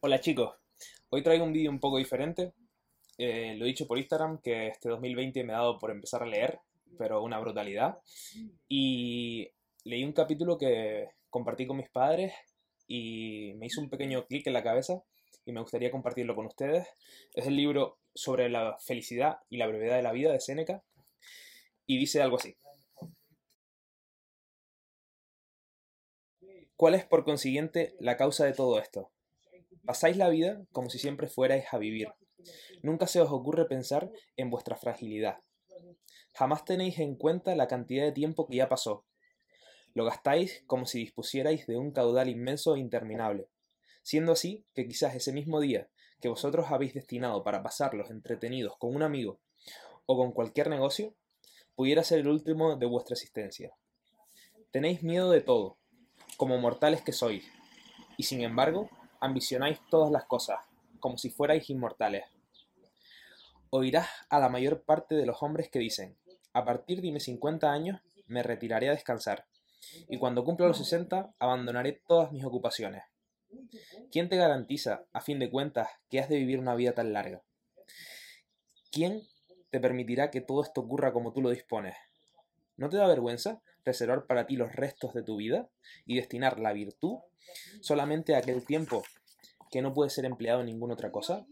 Hola chicos, hoy traigo un vídeo un poco diferente. Eh, lo he dicho por Instagram que este 2020 me ha dado por empezar a leer, pero una brutalidad. Y leí un capítulo que compartí con mis padres y me hizo un pequeño clic en la cabeza y me gustaría compartirlo con ustedes. Es el libro sobre la felicidad y la brevedad de la vida de Séneca y dice algo así. ¿Cuál es por consiguiente la causa de todo esto? Pasáis la vida como si siempre fuerais a vivir. Nunca se os ocurre pensar en vuestra fragilidad. Jamás tenéis en cuenta la cantidad de tiempo que ya pasó. Lo gastáis como si dispusierais de un caudal inmenso e interminable, siendo así que quizás ese mismo día que vosotros habéis destinado para pasarlos entretenidos con un amigo o con cualquier negocio, pudiera ser el último de vuestra existencia. Tenéis miedo de todo, como mortales que sois, y sin embargo ambicionáis todas las cosas, como si fuerais inmortales. Oirás a la mayor parte de los hombres que dicen, a partir de mis 50 años me retiraré a descansar, y cuando cumpla los 60 abandonaré todas mis ocupaciones. ¿Quién te garantiza, a fin de cuentas, que has de vivir una vida tan larga? ¿Quién te permitirá que todo esto ocurra como tú lo dispones? ¿No te da vergüenza reservar para ti los restos de tu vida y destinar la virtud solamente a aquel tiempo que no puede ser empleado en ninguna otra cosa?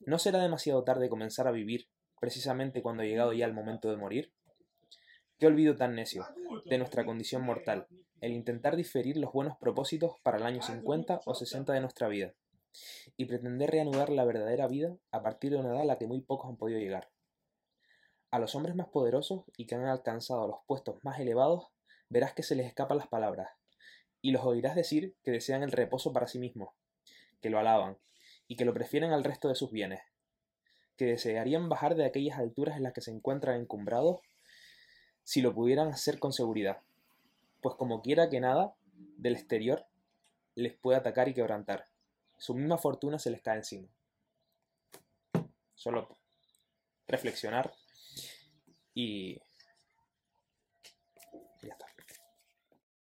¿No será demasiado tarde comenzar a vivir precisamente cuando ha llegado ya el momento de morir? Qué olvido tan necio de nuestra condición mortal, el intentar diferir los buenos propósitos para el año 50 o 60 de nuestra vida, y pretender reanudar la verdadera vida a partir de una edad a la que muy pocos han podido llegar. A los hombres más poderosos y que han alcanzado los puestos más elevados, verás que se les escapan las palabras, y los oirás decir que desean el reposo para sí mismos, que lo alaban, y que lo prefieren al resto de sus bienes, que desearían bajar de aquellas alturas en las que se encuentran encumbrados si lo pudieran hacer con seguridad, pues como quiera que nada del exterior les puede atacar y quebrantar, su misma fortuna se les cae encima. Solo reflexionar y